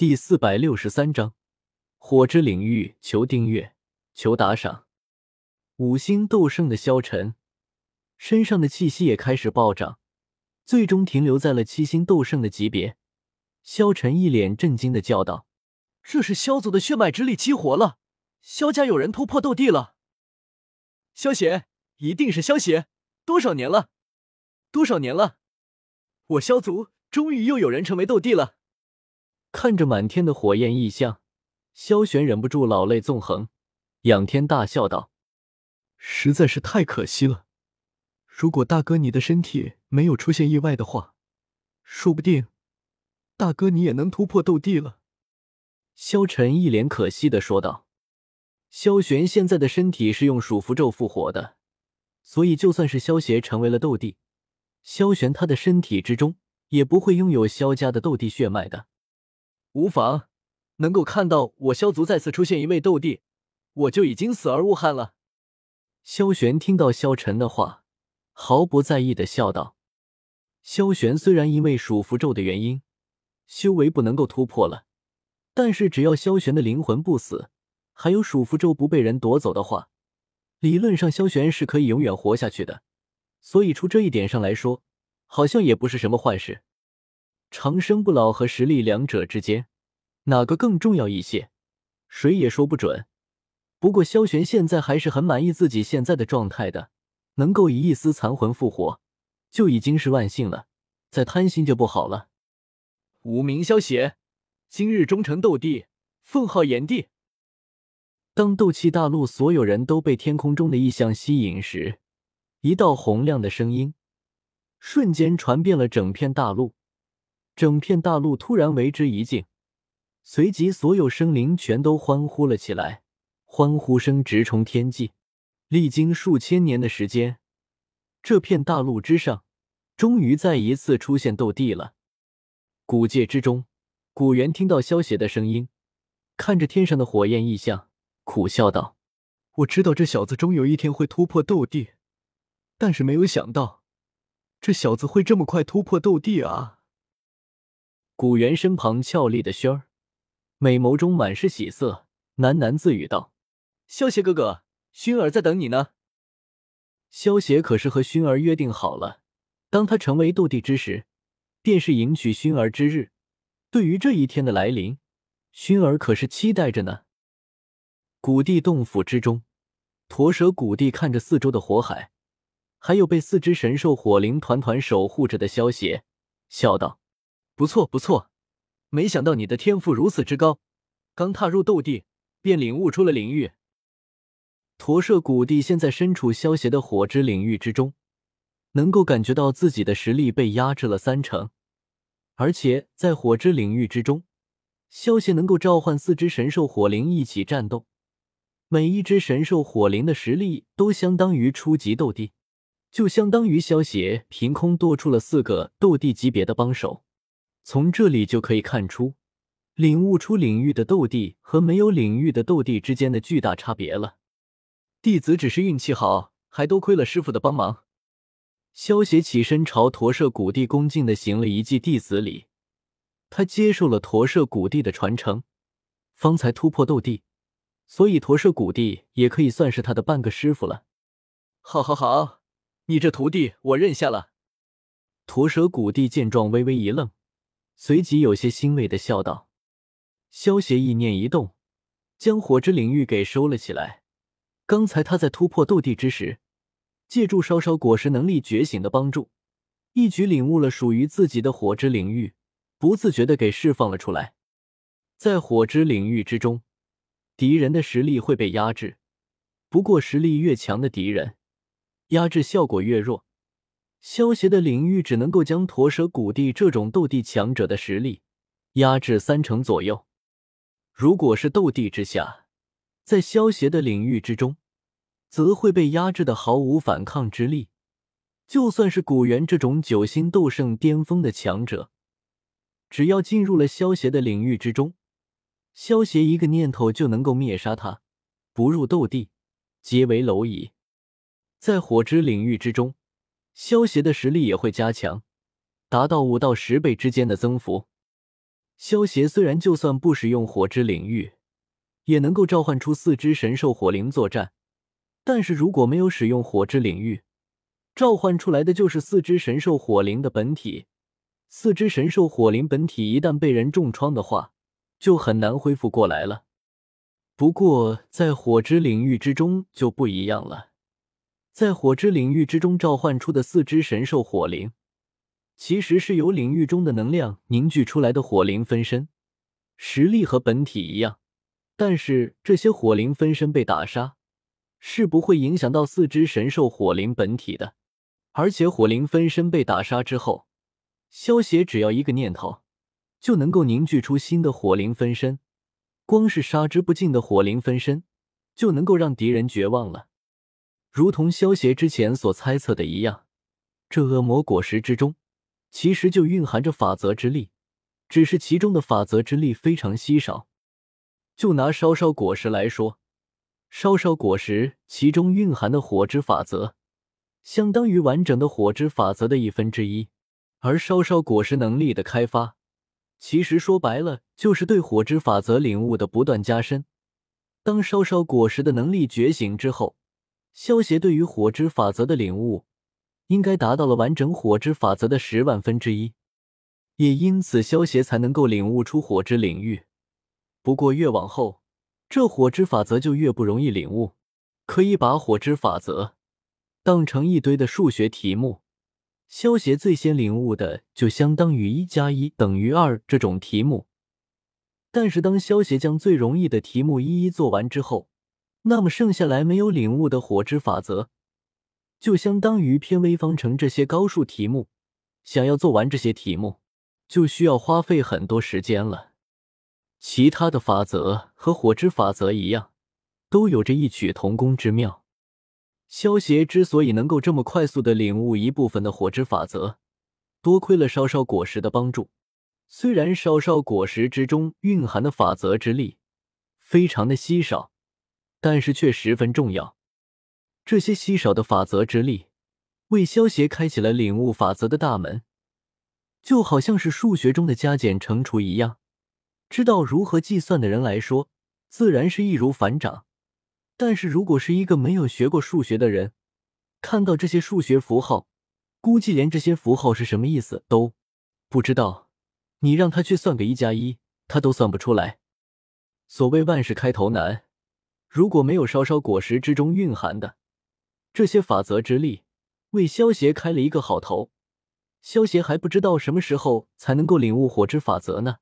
第四百六十三章火之领域，求订阅，求打赏。五星斗圣的萧晨身上的气息也开始暴涨，最终停留在了七星斗圣的级别。萧晨一脸震惊的叫道：“这是萧族的血脉之力激活了，萧家有人突破斗帝了！萧邪，一定是萧邪！多少年了？多少年了？我萧族终于又有人成为斗帝了！”看着满天的火焰异象，萧玄忍不住老泪纵横，仰天大笑道：“实在是太可惜了！如果大哥你的身体没有出现意外的话，说不定大哥你也能突破斗帝了。”萧晨一脸可惜的说道：“萧玄现在的身体是用属符咒复活的，所以就算是萧邪成为了斗帝，萧玄他的身体之中也不会拥有萧家的斗帝血脉的。”无妨，能够看到我萧族再次出现一位斗帝，我就已经死而无憾了。萧玄听到萧晨的话，毫不在意的笑道：“萧玄虽然因为属符咒的原因，修为不能够突破了，但是只要萧玄的灵魂不死，还有属符咒不被人夺走的话，理论上萧玄是可以永远活下去的。所以，从这一点上来说，好像也不是什么坏事。”长生不老和实力两者之间，哪个更重要一些？谁也说不准。不过萧玄现在还是很满意自己现在的状态的，能够以一丝残魂复活，就已经是万幸了。再贪心就不好了。无名萧邪，今日终成斗帝，封号炎帝。当斗气大陆所有人都被天空中的异象吸引时，一道洪亮的声音瞬间传遍了整片大陆。整片大陆突然为之一静，随即所有生灵全都欢呼了起来，欢呼声直冲天际。历经数千年的时间，这片大陆之上，终于再一次出现斗帝了。古界之中，古猿听到萧邪的声音，看着天上的火焰异象，苦笑道：“我知道这小子终有一天会突破斗帝，但是没有想到，这小子会这么快突破斗帝啊！”古元身旁俏丽的萱儿，美眸中满是喜色，喃喃自语道：“萧邪哥哥，薰儿在等你呢。”萧邪可是和薰儿约定好了，当他成为斗帝之时，便是迎娶薰儿之日。对于这一天的来临，薰儿可是期待着呢。古地洞府之中，驼蛇古地看着四周的火海，还有被四只神兽火灵团团守护着的萧邪，笑道。不错不错，没想到你的天赋如此之高，刚踏入斗帝便领悟出了领域。驼舍古帝现在身处萧邪的火之领域之中，能够感觉到自己的实力被压制了三成，而且在火之领域之中，萧邪能够召唤四只神兽火灵一起战斗，每一只神兽火灵的实力都相当于初级斗帝，就相当于萧邪凭空多出了四个斗帝级别的帮手。从这里就可以看出，领悟出领域的斗帝和没有领域的斗帝之间的巨大差别了。弟子只是运气好，还多亏了师傅的帮忙。萧邪起身朝驼舍古帝恭敬的行了一记弟子礼，他接受了驼舍古帝的传承，方才突破斗帝，所以驼舍古帝也可以算是他的半个师傅了。好，好，好，你这徒弟我认下了。驼舍古帝见状微微一愣。随即有些欣慰的笑道：“萧邪意念一动，将火之领域给收了起来。刚才他在突破斗帝之时，借助稍稍果实能力觉醒的帮助，一举领悟了属于自己的火之领域，不自觉的给释放了出来。在火之领域之中，敌人的实力会被压制，不过实力越强的敌人，压制效果越弱。”萧邪的领域只能够将驼蛇古帝这种斗帝强者的实力压制三成左右。如果是斗帝之下，在萧邪的领域之中，则会被压制的毫无反抗之力。就算是古元这种九星斗圣巅峰的强者，只要进入了萧邪的领域之中，萧邪一个念头就能够灭杀他，不入斗帝，皆为蝼蚁。在火之领域之中。萧邪的实力也会加强，达到五到十倍之间的增幅。萧协虽然就算不使用火之领域，也能够召唤出四只神兽火灵作战，但是如果没有使用火之领域，召唤出来的就是四只神兽火灵的本体。四只神兽火灵本体一旦被人重创的话，就很难恢复过来了。不过在火之领域之中就不一样了，在火之领域之中召唤出的四只神兽火灵，其实是由领域中的能量凝聚出来的火灵分身，实力和本体一样。但是这些火灵分身被打杀，是不会影响到四只神兽火灵本体的。而且火灵分身被打杀之后，萧协只要一个念头，就能够凝聚出新的火灵分身。光是杀之不尽的火灵分身，就能够让敌人绝望了。如同萧协之前所猜测的一样，这恶魔果实之中，其实就蕴含着法则之力，只是其中的法则之力非常稀少。就拿烧烧果实来说，烧烧果实其中蕴含的火之法则。相当于完整的火之法则的一分之一，而烧烧果实能力的开发，其实说白了就是对火之法则领悟的不断加深。当烧烧果实的能力觉醒之后，萧协对于火之法则的领悟，应该达到了完整火之法则的十万分之一，也因此萧协才能够领悟出火之领域。不过越往后，这火之法则就越不容易领悟，可以把火之法则。当成一堆的数学题目，萧协最先领悟的就相当于一加一等于二这种题目。但是当萧协将最容易的题目一一做完之后，那么剩下来没有领悟的火之法则，就相当于偏微方程这些高数题目。想要做完这些题目，就需要花费很多时间了。其他的法则和火之法则一样，都有着异曲同工之妙。萧协之所以能够这么快速的领悟一部分的火之法则，多亏了烧烧果实的帮助。虽然烧烧果实之中蕴含的法则之力非常的稀少，但是却十分重要。这些稀少的法则之力，为萧协开启了领悟法则的大门，就好像是数学中的加减乘除一样。知道如何计算的人来说，自然是易如反掌。但是如果是一个没有学过数学的人，看到这些数学符号，估计连这些符号是什么意思都不知道。你让他去算个一加一，他都算不出来。所谓万事开头难，如果没有烧烧果实之中蕴含的这些法则之力，为萧协开了一个好头，萧协还不知道什么时候才能够领悟火之法则呢。